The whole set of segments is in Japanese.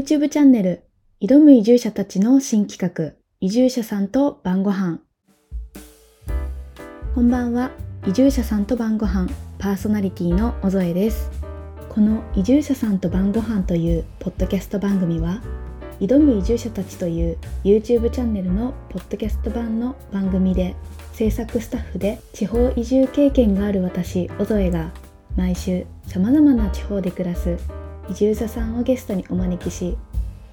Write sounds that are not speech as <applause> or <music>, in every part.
YouTube チャンネル挑む移住者たちの新企画移住者さんと晩ご飯。こんばんは移住者さんと晩ご飯パーソナリティの小添です。この移住者さんと晩ご飯というポッドキャスト番組は挑む移住者たちという YouTube チャンネルのポッドキャスト版の番組で制作スタッフで地方移住経験がある私小添が毎週さまざまな地方で暮らす移住者さんをゲストにお招きし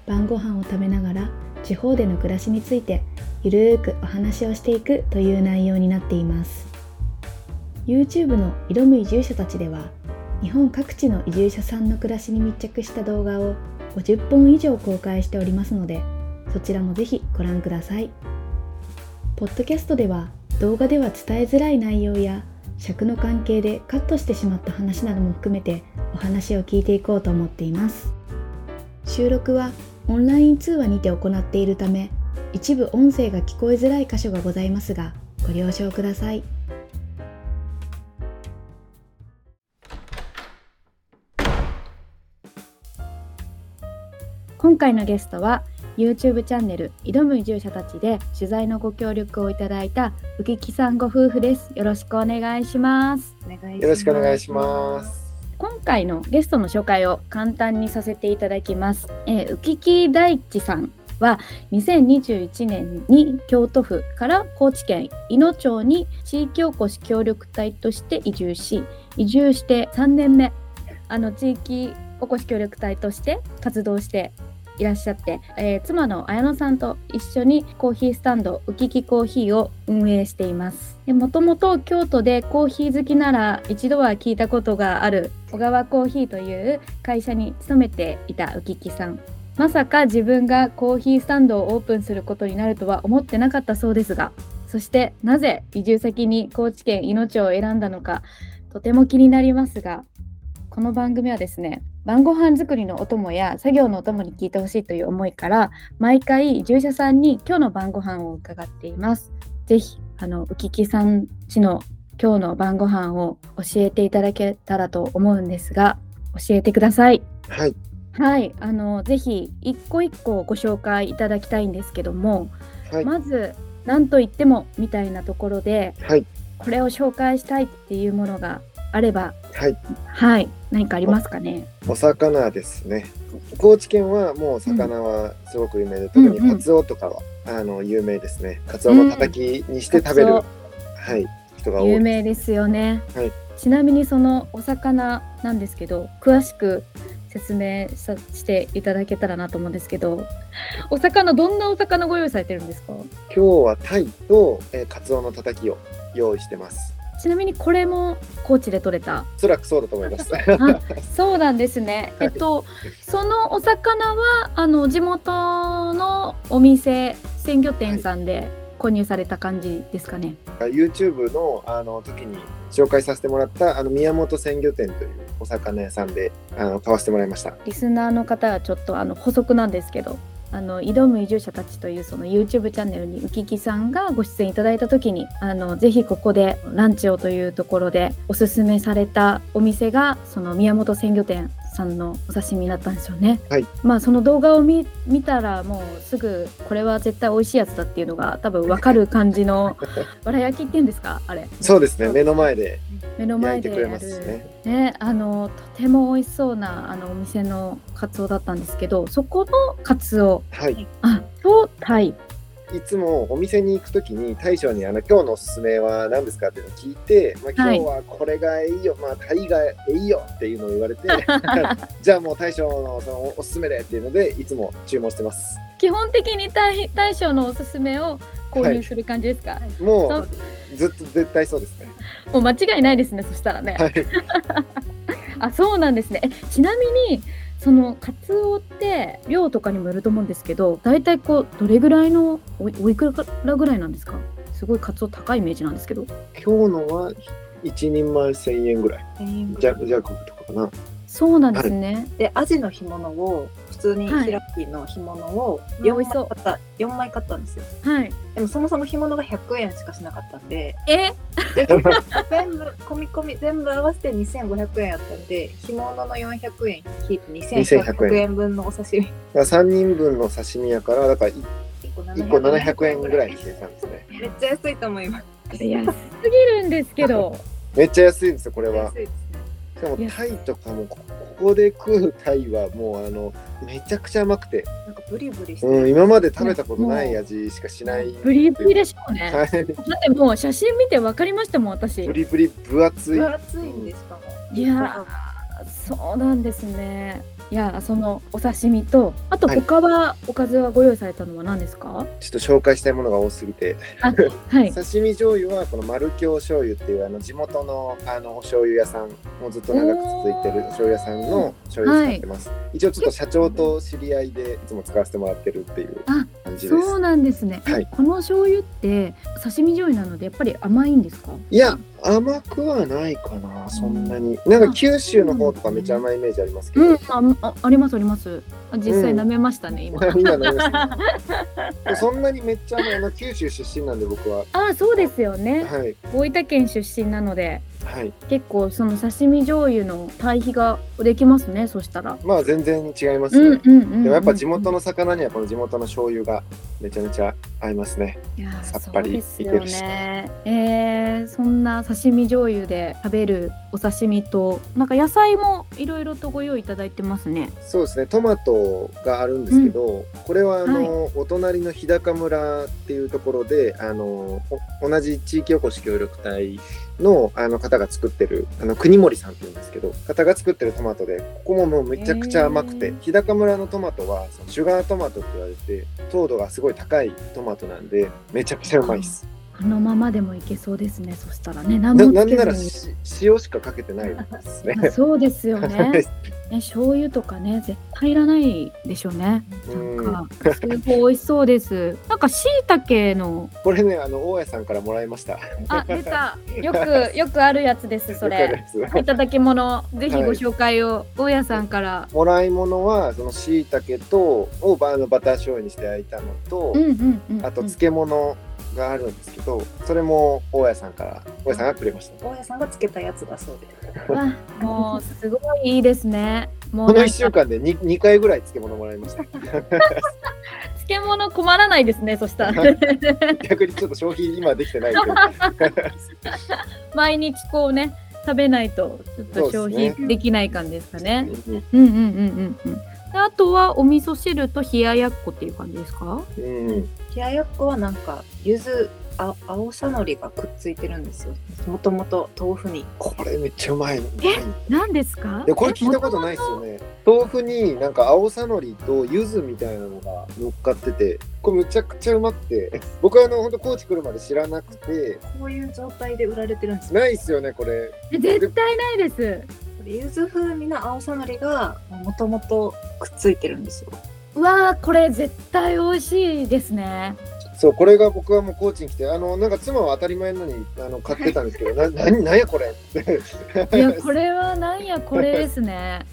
晩ご飯を食べながら地方での暮らしについてゆるーくお話をしていくという内容になっています。YouTube の挑む移住者たちでは日本各地の移住者さんの暮らしに密着した動画を50本以上公開しておりますのでそちらもぜひご覧ください。ポッドキャストでは動画では伝えづらい内容や尺の関係でカットしてしまった話なども含めてお話を聞いていこうと思っています。収録はオンライン通話にて行っているため一部音声が聞こえづらい箇所がございますがご了承ください。今回のゲストは YouTube チャンネル挑む移住者たちで取材のご協力をいただいた浮木さんご夫婦です。よろしくお願いします。よろしくお願いします。今回のゲストの紹介を簡単にさせていただきます、えー、浮木大地さんは2021年に京都府から高知県伊野町に地域おこし協力隊として移住し移住して3年目。あの地域おこし協力隊として活動していらっしゃって、えー、妻の綾乃さんと一緒にコーヒースタンドウキキコーヒーを運営しています。もともと京都でコーヒー好きなら一度は聞いたことがある小川コーヒーという会社に勤めていたウキキさん。まさか自分がコーヒースタンドをオープンすることになるとは思ってなかったそうですがそしてなぜ移住先に高知県いの町を選んだのかとても気になりますがこの番組はですね晩ご飯作りのお供や作業のお供に聞いてほしいという思いから毎回従者さんに今日の晩ご飯を伺っています。ぜひあの浮木さんちの今日の晩ご飯を教えていただけたらと思うんですが教えてください。はい。はい。あのぜひ一個一個ご紹介いただきたいんですけども、はい、まず何と言ってもみたいなところで、はい、これを紹介したいっていうものがあれば、はい、はい、何かありますかね？お魚ですね。高知県はもう魚はすごく有名で、うん、特にカツオとかは、うんうん、あの有名ですね。カツオのたたきにして食べる、うん、はい、人が多い。有名ですよね。はい。ちなみにそのお魚なんですけど、詳しく説明さしていただけたらなと思うんですけど、お魚どんなお魚ご用意されてるんですか？今日はタイと、えー、カツオのたたきを用意してます。ちなみにこれも高知で取れた？おそらくそうだと思います。<laughs> そうなんですね。えっと、そのお魚はあの地元のお店鮮魚店さんで購入された感じですかね。はい、YouTube のあの時に紹介させてもらったあの宮本鮮魚店というお魚屋さんであの買わせてもらいました。リスナーの方はちょっとあの補足なんですけど、あの挑む移住者たちというその YouTube チャンネルに浮木さんがご出演いただいた時にあのぜひここでランチをというところでおすすめされたお店がその宮本鮮魚店さんのお刺身だったんですよね。はい、まあその動画を見たらもうすぐこれは絶対美味しいやつだっていうのが多分分かる感じの <laughs> わら焼きっていうんですか？あれ。そうですね。目の前で目の前でやる。ね、ね、あのとても美味しそうなあのお店のカツオだったんですけどそこのカツオ、はい、あとタイいつもお店に行くときに大将にあの今日のおすすめは何ですか？っていうのを聞いて、まあ、今日はこれがいいよ、はい、まあタイがいいよっていうのを言われて <laughs> <laughs> じゃあもう大将のそのおすすめでっていうのでいつも注文してます。基本的に大大将のおすすめを購入する感じですか、はい、もうずっと絶対そうですね。もう間違いないですねそしたらね、はい、<laughs> あそうなんですね。ちなみにそのカツオって量とかにもよると思うんですけど大体こうどれぐらいのおいくらぐらいなんですか？すごいカツオ高いイメージなんですけど。今日のは一人前千円ぐらい。じゃじゃとかかな。そうなんですね、はい、でアジの干物を普通にはい。開きの干物をうん4枚買った4枚買ったんですよ。はい。でもそもそも干物が100円しかしなかったんで。え、で <laughs> 全部込み込み全部合わせて2500円やったんで干物の400円引いて2100円分のお刺身。3人分の刺身やからだから1個1個700円ぐらいにしてたんですね。めっちゃ安いと思います。安すぎるんですけど。めっちゃ安いんですよこれは。安いです。ねしかもタイとかもこここで食うタイはもうあのめちゃくちゃ甘くて、なんかブリブリして。うん、今まで食べたことない味しかしない、ブリブリでしょうね。はい。だってもう写真見て分かりましたもん、私。ブリブリ分厚い。分厚いんでしかもいやーそうなんですね。いやそのお刺身とあとはい。他はおかずはご用意されたのは何ですか？ちょっと紹介したいものが多すぎて。あはい。<laughs> 刺身醤油はこの丸京醤油っていうあの地元のあのお醤油屋さんもうずっと長く続いてる醤油屋さんの醤油を使ってます、一応ちょっと社長と知り合いでいつも使わせてもらってるっていうあ感じです。そうなんですね。えはい。この醤油って刺身醤油なのでやっぱり甘いんですか？いや甘くはないかなそんなに。なんか九州の方とかめっちゃ甘いイメージありますけど、うんああありますあります。あ実際舐めましたね、今。<laughs> 今なりました。<laughs> そんなにめっちゃ甘いあの九州出身なんで僕は。あそうですよね。はい。大分県出身なのではい結構その刺身醤油の対比ができますね。そしたら。まあ全然違いますね、うんうんうんうん。でもやっぱ地元の魚にはこの地元の醤油がめちゃめちゃ合いますねさっぱりそうですよね。えー、そんな刺身醤油で食べるお刺身となんか野菜もいろいろとご用意いただいてますね。そうですねトマトがあるんですけど、これはあの、はいお隣の日高村っていうところであのお同じ地域おこし協力隊のあの方が作ってるあの国森さんっていうんですけど方が作ってるトマトでここももうめちゃくちゃ甘くて、へー日高村のトマトはそのシュガートマトって言われて糖度がすごい高いトマトなんでめちゃくちゃうまいです。あのままでもいけそうですね。そしたらね、何なもなんならつけずに。し塩しかかけてないですね。あ <laughs> そうですよ <laughs> はいね。ね醤油とかね絶対いらないでしょうね。うんなんかすごい美味しそうです。<laughs> なんか椎茸のこれねあの大家さんからもらいました。あ出たよくよくあるやつですそれ。いただき物ぜひご紹介を大家さんから。もらい物はその椎茸とをバのバター醤油にして焼いたのと。あと漬物があるんですけどそれも大家さんから大家さんがくれました大家さんがつけたやつだそうでわもうすごいいいですね。もうこの1なんか週間で 2, 2回ぐらい漬物もらいました漬物困らないですね。そしたら <laughs> 逆にちょっと消費今できてないけど <laughs> 毎日こうね食べないとちょっと消費できない感じですかね。うんうんうんうんうんうん。であとはお味噌汁と冷ややっこっていう感じですか？うん冷ややっこはなんか柚子あ青さのりがくっついてるんですよ。もともと豆腐に。これめっちゃうまいの。え何ですか？いやこれ聞いたことないですよね。豆腐になんか青さのりと柚子みたいなのが乗っかっててこれむちゃくちゃうまくて。僕はあの本当高知来るまで知らなくて。こういう状態で売られてるんですよないっすよねこれ。え絶対ないです。これ柚子風味の青さのりがもともとくっついてるんですようわーこれ絶対美味しいですね。そうこれが僕はもう高知に来てあのなんか妻は当たり前のにあの買ってたんですけどな <laughs> 何何やこれっていやこれはなんやこれですね。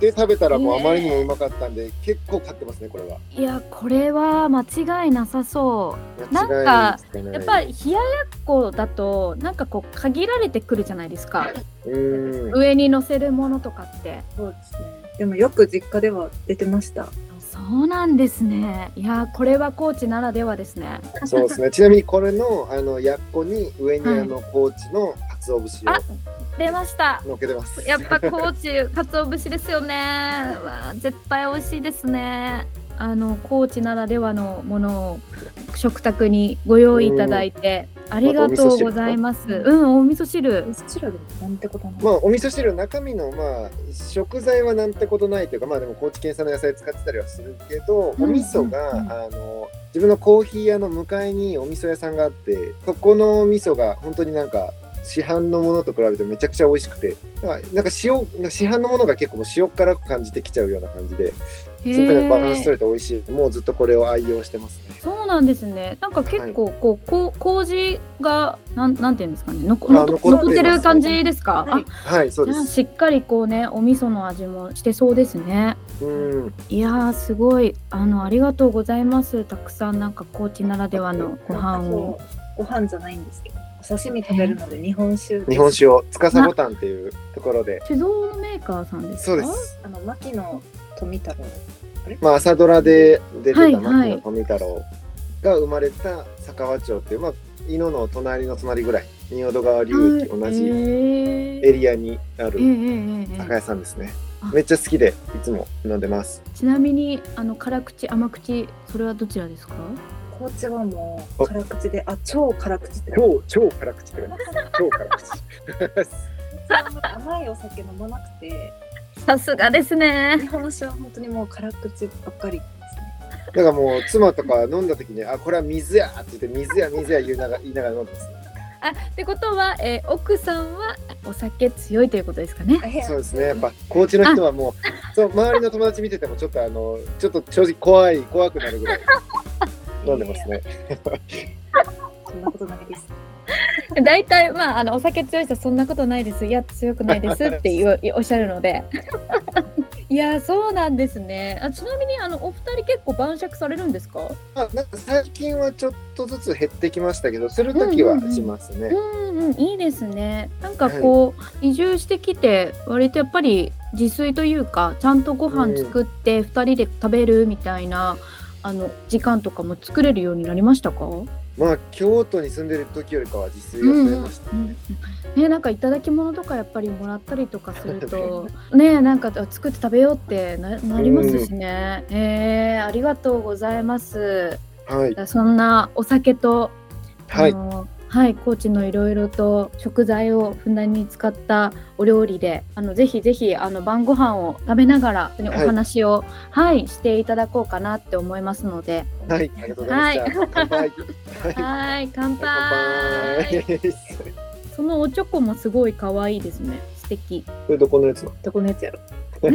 で食べたらもうあまりにもうまかったんで、結構買ってますねこれはいやこれは間違いなさそう。なんかやっぱり冷ややっこだとなんかこう限られてくるじゃないですか。上に乗せるものとかって。そうですねでもよく実家では出てましたそうなんですね。いやこれは高知ならではですね。そうですね <laughs> ちなみにこれのあのやっこに上にはいあの高知の鰹節あを出ました。乗っけてますやっぱ高知鰹節ですよね。わあ絶対美味しいですね。あの高知ならではのものを食卓にご用意いただいて、ありがとうございます。うん、お味噌汁。味噌汁なんてことない、まあお味噌汁中身のまあ食材はなんてことないというかまあでも高知県産の野菜使ってたりはするけど、うんお味噌が、うんうんあの自分のコーヒー屋の向かいにお味噌屋さんがあってそこのお味噌が本当になんか市販のものと比べてめちゃくちゃ美味しくてなんかなんか塩市販のものが結構塩辛く感じてきちゃうような感じですごくねバランス取れて美味しいもうずっとこれを愛用してますねそうなんですね。なんか結構こう、こう麹がなんなんていうんですかね、のこあの残ってます残ってる感じですか？はいはいそうあ、ですしっかりこうね、お味噌の味もしてそうですね。うんいやーすごいあのありがとうございます。たくさんなんか高知ならではのご飯を。ご飯じゃないんですけどお刺身食べるので日本酒日本酒を司ボタンっていうところで酒造のメーカーさんですか？そうで。すあの牧野富太郎。まあ朝ドラで出てた牧野富太郎が生まれた坂和町っていうまあ伊野の隣の隣ぐらい。仁淀川流域同じえエリアにある酒屋さんですね。あ。めっちゃ好きでいつも飲んでます。ちなみにあの辛口甘口それはどちらですか？高知はもう辛口であ超辛口って。超超辛口超辛口。<laughs> 甘いお酒飲まなくてさすがですね。日本酒は本当にもう辛口ばっかりですね。だからもう妻とか飲んだ時にあこれは水やって言って水や水や言いながら言いながら飲んでますね。あってことは、えー奥さんはお酒強いということですかね。あそうですね。やっぱ高知の人はもうそう周りの友達見ててもちょっとあのちょっと正直怖い怖くなるぐらい飲んでますね。そんなことないです <laughs> 大体まああのお酒強い人はそんなことないです。いや強くないですって言うおっしゃるので。<laughs> いやそうなんですね。あちなみにあのお二人結構晩酌されるんですか？まあなんか最近はちょっとずつ減ってきましたけどする時はしますね、うんうんいいですね。なんかこう、移住してきて割とやっぱり自炊というかちゃんとご飯作って二人で食べるみたいな、あの時間とかも作れるようになりましたか？まあ京都に住んでる時よりかは自炊を増えましたね、ねなんかいただき物とかやっぱりもらったりとかするとねなんか作って食べようってななりますしね、えー、ありがとうございます。はい。そんなお酒とはい。あのはい、高知のいろいろと食材をふんだんに使ったお料理で、あのぜひぜひあの晩ご飯を食べながら、おはい話を、はい、していただこうかなって思いますので、はいありがとうございました、<laughs> 乾杯。はいはい、乾杯。乾杯。そのおチョコもすごい可愛いですね。素敵。これどこのやつのどこのやつやろ？<laughs> す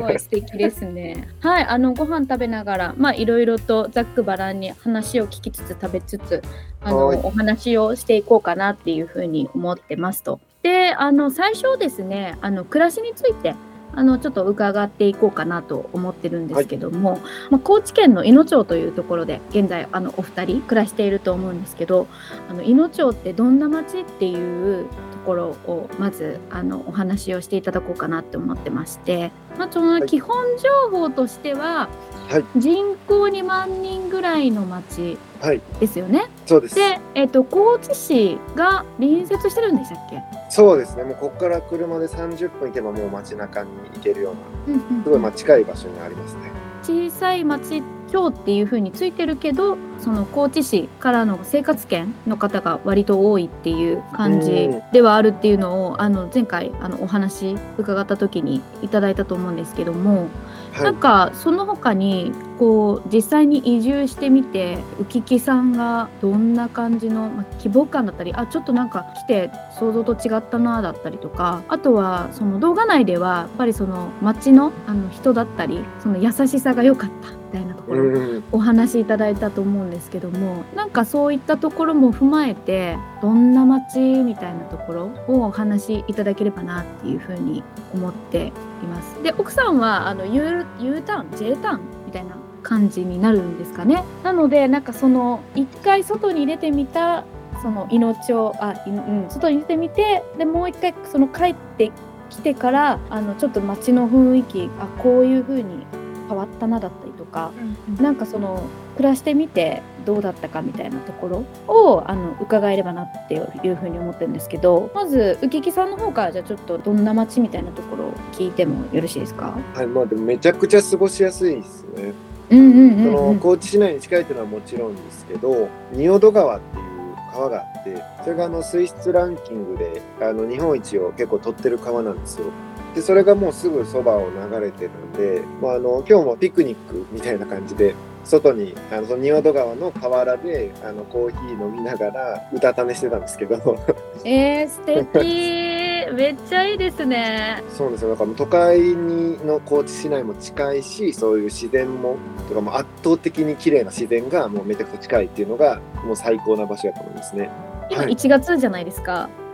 ごい素敵ですね。はい、あのご飯食べながら、まあいろいろとざっくばらんに話を聞きつつ食べつつ、あのはいお話をしていこうかなっていうふうに思ってますと。で、あの最初ですね、あの暮らしについて。あのちょっと伺っていこうかなと思ってるんですけども、まあ、高知県のいの町というところで現在あのお二人暮らしていると思うんですけどあのいの町ってどんな町っていうところをまずあのお話をしていただこうかなって思ってまして、まあ、その基本情報としては、はい。人口2万人ぐらいの町はいですよね。そうです。で、えっと高知市が隣接してるんでしたっけ、そうですね。もうここから車で30分行けばもう街中に行けるようなすごいまあ近い場所にありますね。小さい町町っていう風についてるけどその高知市からの生活圏の方が割と多いっていう感じうん。ではあるっていうのをあの前回あのお話伺った時にいただいたと思うんですけども、はないんかその他にこう実際に移住してみて浮木さんがどんな感じの、まあ、希望感だったりあちょっとなんか来て想像と違ったなだったりとかあとはその動画内ではやっぱりその街のあの人だったりその優しさが良かった。みたいなところお話しいただいたと思うんですけどもなんかそういったところも踏まえてどんな街みたいなところをお話しいただければなっていうふうに思っています。で奥さんはあの U, U ターン J ターンみたいな感じになるんですかね。なのでなんかその一回外に出てみたその命をあ、いうん、外に出てみてでもう一回その帰ってきてからあのちょっと街の雰囲気あこういう風に変わったなだったりとかなんかその暮らしてみてどうだったかみたいなところをあの伺えればなっていうふうに思ってるんですけどまず浮木さんの方からじゃあちょっとどんな街みたいなところを聞いてもよろしいですか？はいまあでもめちゃくちゃ過ごしやすいですね。うんうんそのうん。うん高知市内に近いっていうのはもちろんですけど仁淀川っていう川があってそれがあの水質ランキングであの日本一を結構取ってる川なんですよ。でそれがもうすぐそばを流れてるんで、まあ、あの今日もピクニックみたいな感じで外にあのその仁淀川の河原であのコーヒー飲みながらうたた寝してたんですけど。えー、素敵。<laughs> めっちゃいいですね。そうですよ。だから都会にの高知市内も近いしそういう自然もとかもう圧倒的に綺麗な自然がもうめちゃくちゃ近いっていうのがもう最高な場所だと思いますね。今はい。1月じゃないですか、はい、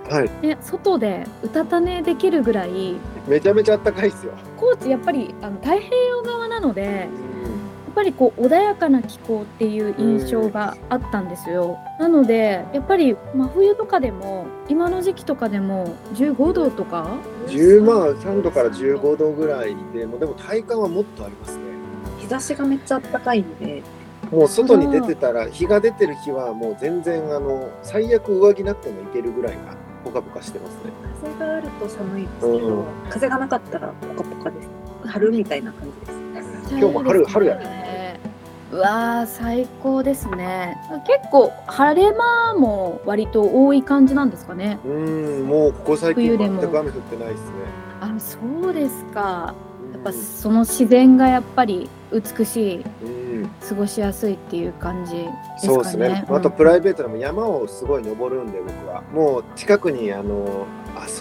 ね、外でうたた寝できるぐらいめちゃめちゃ暖かいですよ。高知やっぱりあの太平洋側なのでやうんっぱりこう穏やかな気候っていう印象があったんですよ。なのでやっぱり真冬とかでも今の時期とかでも15度とか？10まあ3度から15度ぐらいでもうでも体感はもっとありますね。日差しがめっちゃ暖かいんで、もう外に出てたら日が出てる日はもう全然あの最悪上着なくてもいけるぐらいがポカポカしてますね。風があると寒いですけど、うん風がなかったらポカポカです。春みたいな感じです。今日も春春やね。うわー最高ですね。結構晴れ間も割と多い感じなんですかね。うんもうここ最近冬でも全く雨降ってないですね。あそうですか。ややっぱその自然がやっぱり美しいうん過ごしやすいっていう感じですかね。そうですね。あとうんプライベートでも山をすごい登るんで僕はもう近くにあの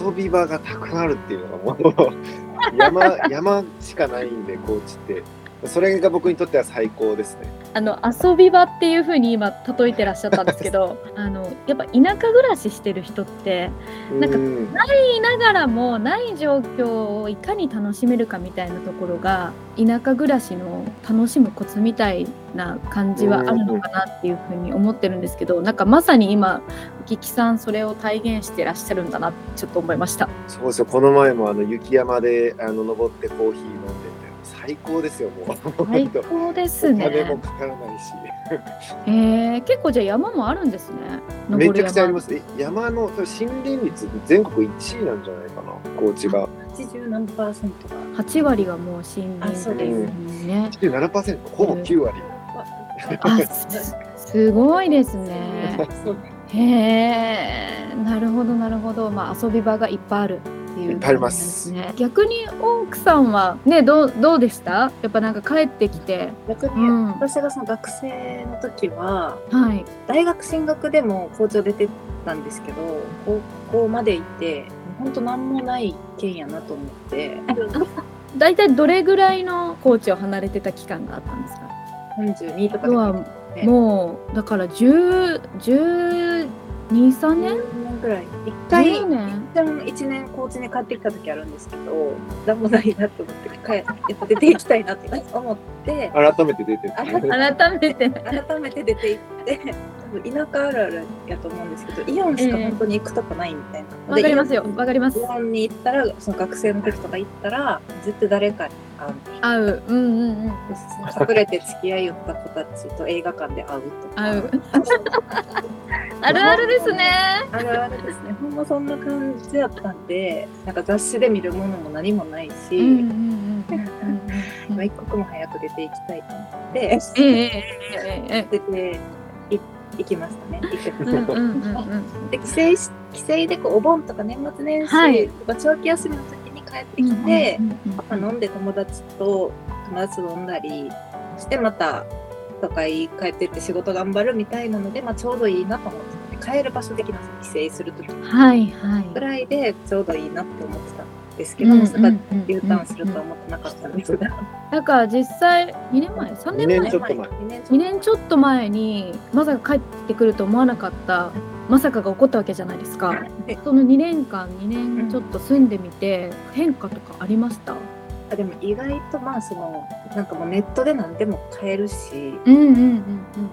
遊び場がたくさんあるっていうのがもう <laughs> 山山しかないんで高知ってそれが僕にとっては最高ですね。あの遊び場っていう風に今例えてらっしゃったんですけど、<laughs> あのやっぱ田舎暮らししてる人ってなんかうん言いながらもない状況をいかに楽しめるかみたいなところが田舎暮らしの楽しむコツみたいな感じはあるのかなっていうふうに思ってるんですけどなんかまさに今浮木さんそれを体現してらっしゃるんだなってちょっと思いました。そうですよ。この前もあの雪山であの登ってコーヒー飲んで最高ですよもう。最高です <laughs> お金もね。かからないし。えー、結構じゃあ山もあるんですね。めちゃくちゃありま。ます山の森林率全国1位なんじゃないかな高知が。80何パーセントが。8割がもう森林あそうでですすね。7%ほぼ9割。あす <laughs> すごいですね。へえ、なるほどなるほど。まあ遊び場がいっぱいあるいういっぱいありますね。逆に奥さんはねどうどうでした？やっぱなんか帰ってきて、逆にうん、は私がその学生の時は、い大学進学でも校長出てたんですけど、高校まで行って、本当なんもない県やなと思って、だいたいどれぐらいの高知を離れてた期間があったんですか？32とか要はねもうだから10 12、3年？10年ぐらい。一回、10年？一旦1年高知に帰ってきた時あるんですけど、なんもないなと思って、帰やっぱ出ていきたいなって思って、改めて出てる。改めて改めて出て行って、多分田舎あるあるやと思うんですけど、イオンしか本当に行くとこないみたいな。わかりますよでイオンわかります。イオンに行ったら、その学生の時とか行ったら、絶対誰かに会う。会ううんうんうん隠れて付き合いよった子たちと映画館で会うとか。会う。<laughs> あるあるですね。あるあるですね。ほんまそんな感じだったんで、なんか雑誌で見るものも何もないし、一刻も早く出ていきたいと思って、出てい行きましたね。で帰省し帰省でこうお盆とか年末年はい始とか長期休みの時に帰ってきて、うんうんうんまあ飲んで友達と友達と飲んだりしてまた都会帰ってって仕事頑張るみたいなので、まあ、ちょうどいいなと思ってた帰る場所的な帰省する時はいはい。ぐらいでちょうどいいなって思ってたんですけど、まさか U ターンするとは思ってなかったんですが、だから実際2年前3 2年前？年ちょっと前。2年2年ちょっと前にまさか帰ってくると思わなかったまさかが起こったわけじゃないですか。でその2年間2年ちょっと住んでみて変化とかありました？あでも意外とまあそのなんかもうネットで何でも買えるし。うんうんうん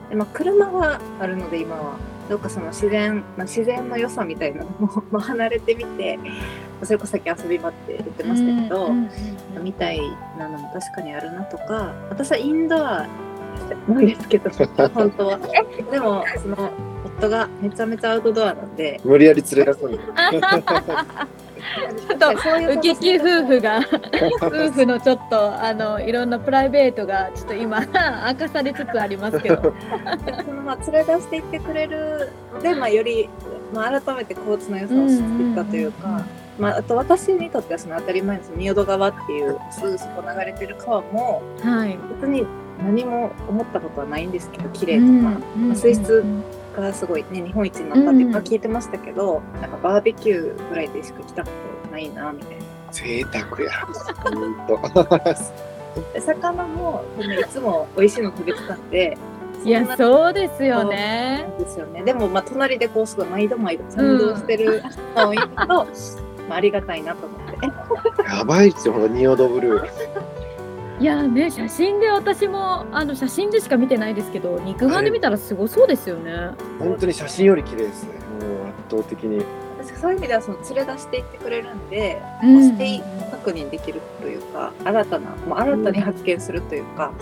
で、まあ、車はあるので今は。どっかその自然、まあ、自然の良さみたいなのも <laughs> まあ離れてみてそれこそさっき遊び場って言ってましたけど、うんうんうん。みたいなのも確かにあるなとか。私はインドアなんですけど本当は。<laughs> でもその夫がめちゃめちゃアウトドアなんで。無理やり連れ出すんで。<laughs> ちょっとそういうウキキ夫婦が夫婦のちょっとあのいろんなプライベートがちょっと今明かされつつありますけど。そのまあ連れ出していってくれるので、まあ、より、まあ、改めて高知の良さを知っていったというか、まあ、あと私にとってはその当たり前のその仁淀川っていうすぐそこ流れてる川もはい。別に何も思ったことはないんですけど綺麗とか、うん水質がすごいね日本一になったっていうか聞いてましたけど、なんかバーベキューぐらいでしか来たことないなみたいな。贅沢や。<laughs> 魚もいつも美味しいの食べてたんでいやそんなそうですよねですよねでもまあ隣でこうすごい毎度毎度賛同してるのを見ると、<laughs> まあ、ありがたいなと思って。やばいっすよ、ほんと仁淀ブルー。いやね写真で私もあの写真でしか見てないですけど肉眼で見たらすごそうですよね、本当に写真より綺麗ですね。もう圧倒的に。私そういう意味ではその連れ出していってくれるんで、うんステイ確認できるというか新たなもう新たに発見するというか、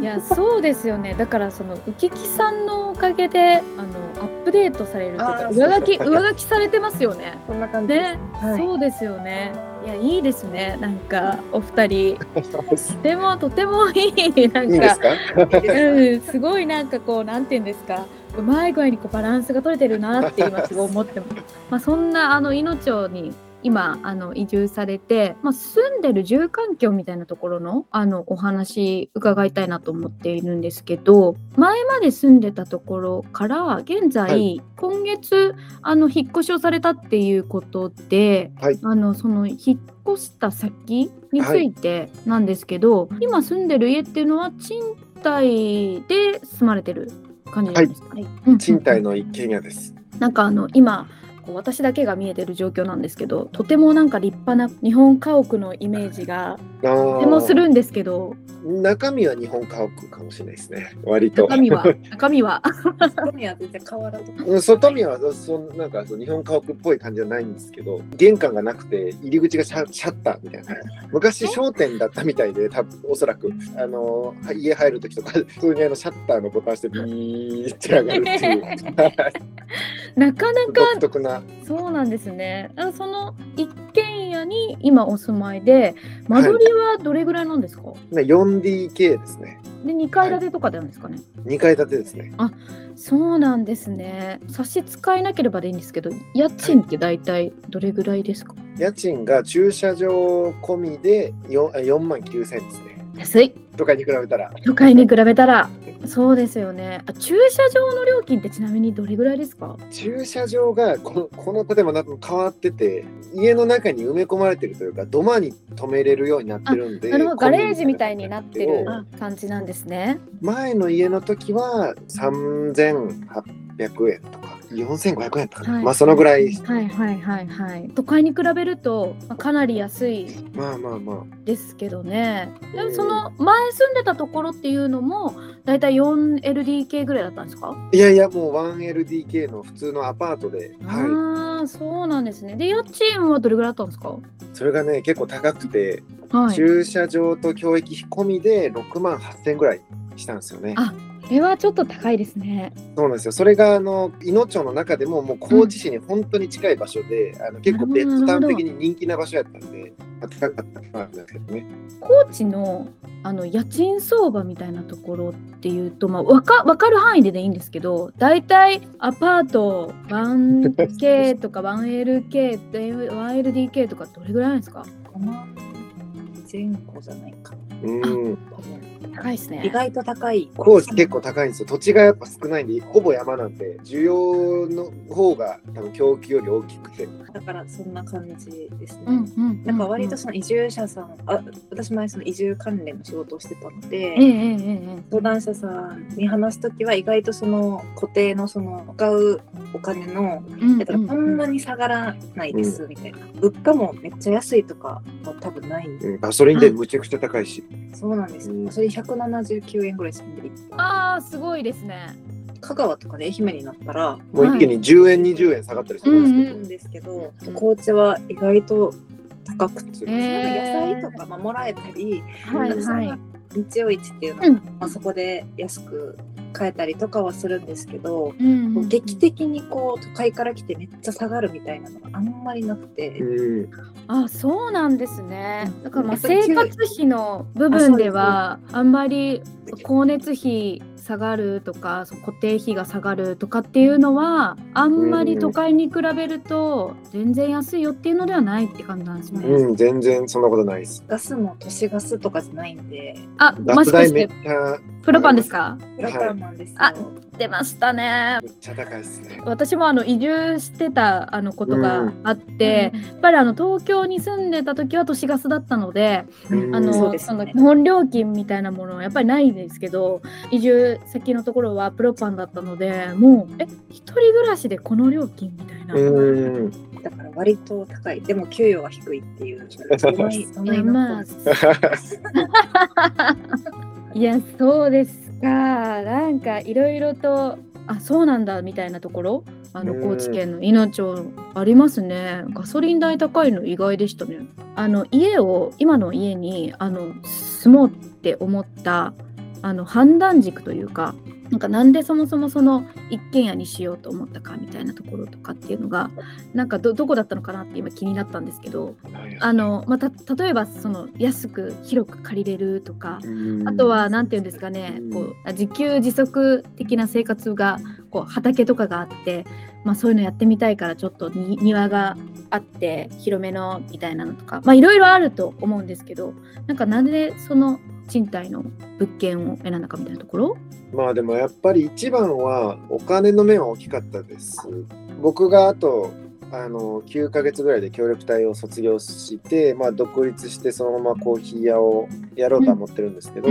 いやそうですよねだからその浮きさんのおかげであのアップデートされるというか上書き上書きされてますよね。そんな感じ。ね、はい。そうですよね。いやいいですね。なんかお二人。とてもとてもいいなんか。いいすか？うん、すごいなんかこうなんていうんですか。うまい具合にこうバランスが取れてるなって今すごい思ってます。まあそんなあの命に今あの移住されて、まあ、住んでる住環境みたいなところのあのお話伺いたいなと思っているんですけど前まで住んでたところから現在、はい。今月あの引っ越しをされたっていうことで、はい。あのその引っ越した先についてなんですけど、今住んでる家っていうのは賃貸で住まれてる感じなんですか、はい。うん。賃貸の一軒家です。なんかあの今こう私だけが見えてる状況なんですけどとてもなんか立派な日本家屋のイメージがとてもするんですけど中身は日本家屋かもしれないですね。割と。中身は？<laughs> 中身は？外見は全然変わらず。うん外見はそんなんかそう日本家屋っぽい感じじゃないんですけど玄関がなくて入り口がシャシャッターみたいな。昔商店だったみたいで多分おそらく。あの家入る時とか <laughs> 普通にあのシャッターのボタン押してビーって上がるっていう <laughs> なかな独か特な。そうなんですね。あその一軒家に今お住まいで間取りはどれぐらいなんですか、ね 4DK ですね。で2階建てとかなんですかね、2階建てですね。そうなんですね。差し支えなければでいいんですけど家賃って大体どれぐらいですか？家賃が駐車場込みで 4, 4万9000ですね安い。都会に比べたら。都会に比べたら。そうですよね。あ駐車場の料金ってちなみにどれぐらいですか？駐車場がこのこの建物なんか変わってて家の中に埋め込まれてるというか土間に止めれるようになってるんでなるほどガレージみたいになってるあ感じなんですね。前の家の時は3800円とか4500円とかな、はい。まあそのぐらい。はいはいはいはい。都会に比べるとまあかなり安いまあまあまですけどね。でもその前住んでたところっていうのもだいたい 4LDK ぐらいだったんですか、あいやいやもう 1LDK の普通のアパートで、はああそうなんですね。で家賃はどれぐらいだったんですか？い、それがね結構高くて、はい。駐車場と教育費込みで6万8000円ぐらいしたんですよね。あこれはちょっと高いですねそうなんですよ。それがあの伊野町の中でももう高知市に本当に近い場所で、あの結構ベッドタウン的に人気な場所やったんで、高かったんですけどね。高知のあの家賃相場みたいなところっていうと、まあ、わかわかる範囲ででいいんですけど大体アパート 1K とか 1LK って 1LDK とかどれぐらいなんですか？5万前後じゃないか。うん。高いですね意外と高い。高知結構高いんですよ。土地がやっぱ少ないんで、ほぼ山なんで、需要の方が多分供給より大きくて。だからそんな感じですね。うんうなんか割とその移住者さん、あ私前その移住関連の仕事をしてたので、相談者さんに話すときは意外とその固定のその使うお金のうんだからこんなに下がらないですみたいな、物価もめっちゃ安いとかは多分ないんで、うん、ガソリンでむちゃくちゃ高いし。そうなんですうんよ。それ179円ぐらいするんで、ああすごいですね。香川とかで愛媛になったら、もう一気に10円、20円下がったりするんですけど。するんですけど、高知は意外と高くて、へー。野菜とかまあもらえたり、はいはい。日曜市っていうのは、うん。まあ、そこで安く買えたりとかはするんですけど、うんうんうん。劇的にこう都会から来てめっちゃ下がるみたいなのがあんまりなくて、うん、あそうなんですね。だからまあ生活費の部分ではあんまり光熱費下がるとか固定費が下がるとかっていうのはあんまり都会に比べると全然安いよっていうのではないって感じなんですね。うん、全然そんなことないです。ガスも都市ガスとかじゃないんで、あもしかしてプロパンですか？プラパンなんですよ。あ出ましたね。めっちゃ高いですね。私もあの移住してたあのことがあって、やっぱりあの東京に住んでた時は都市ガスだったので、うんあのねその基本料金みたいなものはやっぱりないんですけど移住先のところはプロパンだったのでもうえ一人暮らしでこの料金みたいな。うん。だから割と高い。でも給与は低いっていう。いうまあいやそうです <laughs> <laughs> かなんかいろいろとあそうなんだみたいなところあの高知県の稲町ありますね。ガソリン代高いの意外でしたね。あの家を今の家にあの住もうって思ったあの判断軸というかなんかなんでそもそもその一軒家にしようと思ったかみたいなところとかっていうのがなんかどどこだったのかなって今気になったんですけどあの、まあ、た例えばその安く広く借りれるとかあとは何て言うんですかねうん。こうあ自給自足的な生活がこう畑とかがあって、まあ、そういうのやってみたいからちょっとに庭があって広めのみたいなのとかまあいろいろあると思うんですけどなんかなんでその賃貸の物件を選んだかみたいなところ？まあでもやっぱり一番はお金の面は大きかったです。僕があとあの9ヶ月ぐらいで協力隊を卒業して、まあ、独立してそのままコーヒー屋をやろうとは思ってるんですけど、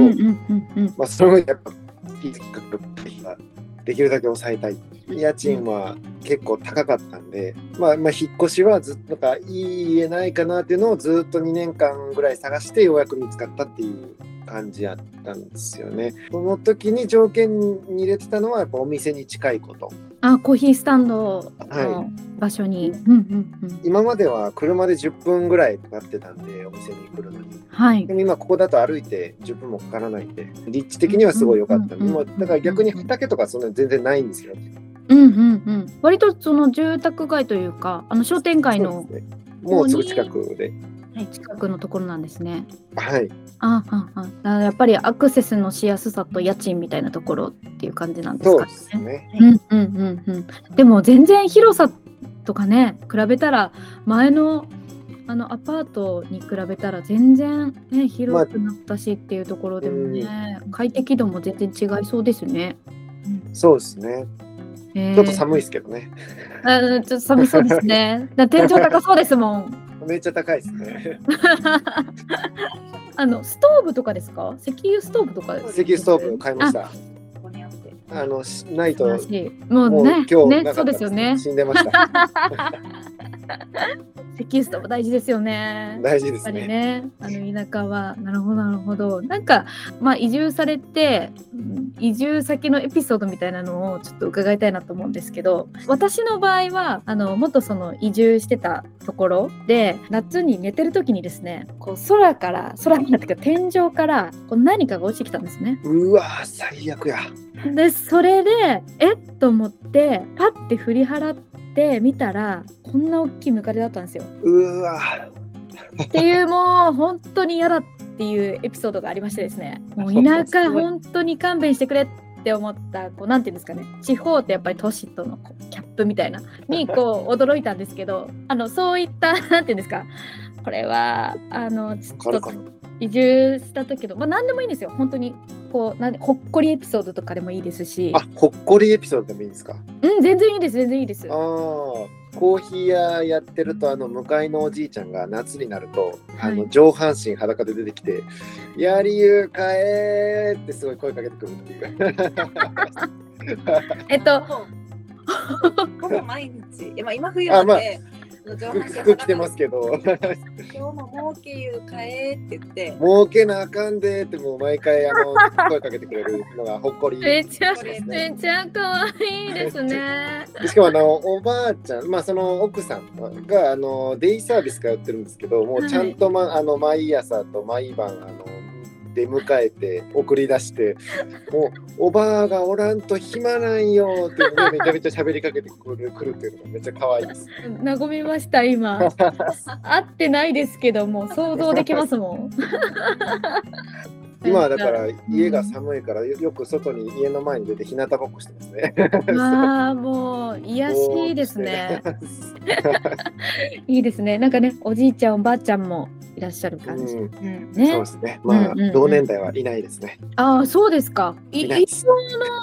そのやっぱ費ができるだけ抑えたい。家賃は結構高かったんで、まあ、まあ引っ越しはずっとなんかいい家ないかなっていうのをずっと2年間ぐらい探してようやく見つかったっていう感じやったんですよね。その時に条件に入れてたのはやっぱお店に近いこと。あコーヒースタンドはの場所に、うんうんうん今までは車で10分ぐらいかかってたんでお店に来るのに。はいでも今ここだと歩いて10分もかからないんで立地的にはすごい良かっただから逆に畑とかそんな全然ないんですよ。うんうんうん割とその住宅街というかあの商店街のねもうすぐ近くで。近くのところなんですね。はい。ああああやっぱりアクセスのしやすさと家賃みたいなところっていう感じなんですかそうですね。うんうんうんうん。でも全然広さとかね比べたら前のあのアパートに比べたら全然ね広くなったしっていうところでもね、快適度も全然違いそうですね。そうですね。えーちょっと寒いですけどね。あちょっと寒そうですね。<laughs> だ天井高そうですもん。めっちゃ高いですね。<laughs> あのストーブとかですか？石油ストーブとか石油ストーブ買いました。あのしないともうね今日ねそうですよね。死んでました。<laughs> 石油ストーブ大事ですよね。大事ですね。ね、あの田舎はなるほどなるほどなんかまあ移住されてうん移住先のエピソードみたいなのをちょっと伺いたいなと思うんですけど私の場合はあの元その移住してたところで夏に寝てる時にですねこう空から空からっていうか天井からこう何かが落ちてきたんですね。うわー最悪や。でそれでえっと思ってパッて振り払って見たらこんな大きいムカデだったんですよ。うわ。っていうもう本当に嫌だっていうエピソードがありましてですね。もう田舎本当に勘弁してくれって思ったこうなんていうんですかね。地方ってやっぱり都市とのこうキャップみたいな。にこう驚いたんですけどあのそういったなんていうんですか。これはあのちょっと。移住した時のまあ何でもいいんですよ本当にこうなんでほっこりエピソードとかでもいいですしあほっこりエピソードでもいいんですか？うん全然いいです全然いいですああ。コーヒー屋やってるとあの向かいのおじいちゃんが夏になると、あのはい上半身裸で出てきて「やりゆうかえー!」ってすごい声かけてくるっていう。<laughs> えっとほぼ毎日。いやまあ今冬なんあまあ服着てますけど。今日も儲けゆうかえって言って。儲けなあかんでってもう毎回あの <laughs> 声かけてくれるのがほっこり。めちゃですね。めちゃ可愛いですね。でしかもあのおばあちゃん、まあ、その奥さんがあのデイサービス通ってるんですけどもうちゃんと、まあの毎朝と毎晩あの出迎えて送り出してもうおばあがおらんと暇なんよってめちゃめちゃ喋りかけてくるくるっていうのがめっちゃ可愛いです。和みました今。<laughs> 会ってないですけども想像できますもん。今はだから家が寒いからよく外に家の前に出て日向ぼっこしてますね。まあもう癒しですね。<laughs> いいですね。なんかねおじいちゃんおばあちゃんもいらっしゃる感じ。うんうんね。そうですね。まあ、うんうんうん同年代はいないですね。ああそうですか。いい一応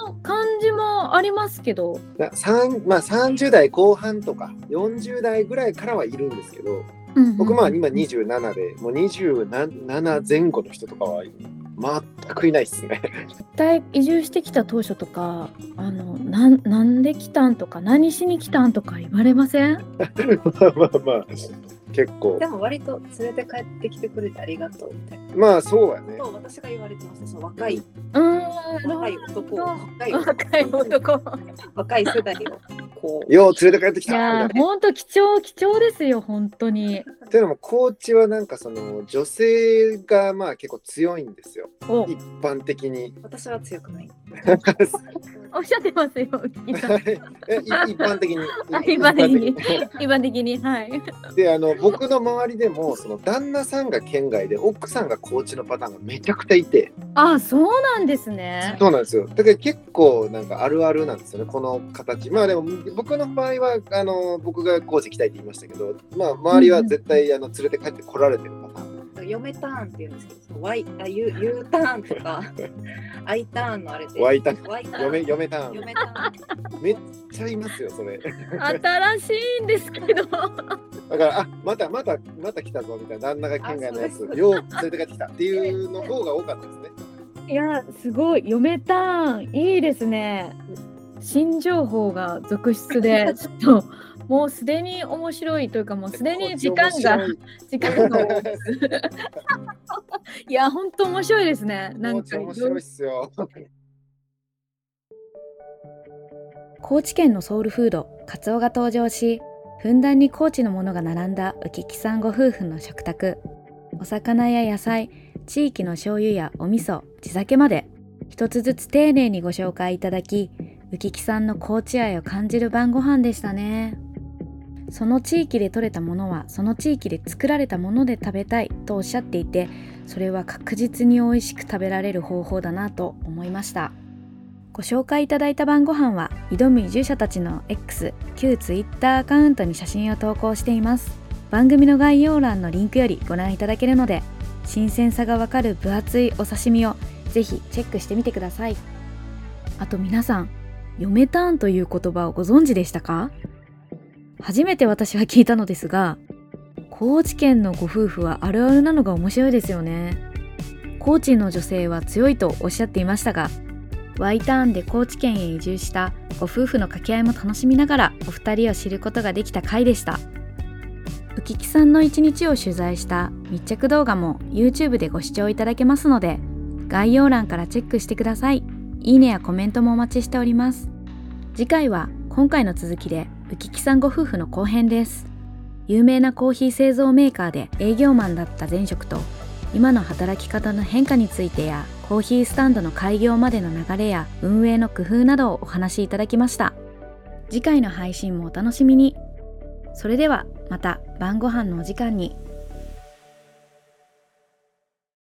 の感じもありますけど。な三まあ30代後半とか40代ぐらいからはいるんですけど、うんうん僕まあ今27で、もう27前後の人とかは全くいないですね。絶対移住してきた当初とかあのなんなんで来たんとか何しに来たんとか言われません？<laughs> まあまあまあ、結構で。も割と連れて帰ってきてくれてありがとうみたいな。まあそうやね。そう私が言われてました。その若い、うーん若い男を、若い若い男。<laughs> 若い世代をこう。よう連れて帰ってきいたいなやー本当貴重貴重ですよ本当に。っていうのも高知はなんかその女性がまあ結構強いんですよお一般的に私は強くない。<laughs> <laughs> おっしゃってますよ。えい <laughs> 一般的に。一般的に。一般一般的にはい。であの僕の周りでもその旦那さんが県外で奥さんが高知のパターンがめちゃくちゃいて。あそうなんですね。そうなんですよ。だから結構なんかあるあるなんですよねこの形。まあでも僕の場合はあの僕が高知行きたいって言いましたけどまあ周りは絶対あの連れて帰ってこられてるパターン嫁ターンって言うんですけど、その Y あ U, U ターンとか <laughs> I ターンのあれで。Y ターン Y ターン嫁嫁ターン嫁ターン。めっちゃいますよそれ新しいんですけど。だから、あまたまたまた来たぞみたいな、旦那が県外のやつよう連れて帰ってきたっていうの方が多かったですね。いやすごい嫁ターンいいですね。新情報が続出でちょっともうすでに面白いというかもうすでに時間が時間が <laughs> いや本当面白いですね。なん面か白いっすよ。高知県のソウルフードカツオが登場しふんだんに高知のものが並んだ浮木さんご夫婦の食卓お魚や野菜地域の醤油やお味噌地酒まで一つずつ丁寧にご紹介いただき浮木さんの高知愛を感じる晩ご飯でしたねその地域で採れたものはその地域で作られたもので食べたいとおっしゃっていてそれは確実に美味しく食べられる方法だなと思いました。ご紹介いただいた晩ご飯は挑む移住者たちの X 旧 Twitter アカウントに写真を投稿しています。番組の概要欄のリンクよりご覧いただけるので新鮮さがわかる分厚いお刺身をぜひチェックしてみてください。あと皆さん嫁ターンという言葉をご存知でしたか？初めて私は聞いたのですが高知県のご夫婦はあるあるなのが面白いですよね。高知の女性は強いとおっしゃっていましたが Y ターンで高知県へ移住したご夫婦の掛け合いも楽しみながらお二人を知ることができた回でした。浮木さんの一日を取材した密着動画も YouTube でご視聴いただけますので概要欄からチェックしてください。いいねやコメントもお待ちしております。次回は今回の続きで浮木さんご夫婦の後編です。有名なコーヒー製造メーカーで営業マンだった前職と今の働き方の変化についてやコーヒースタンドの開業までの流れや運営の工夫などをお話しいただきました。次回の配信もお楽しみに。それではまた晩ご飯のお時間に。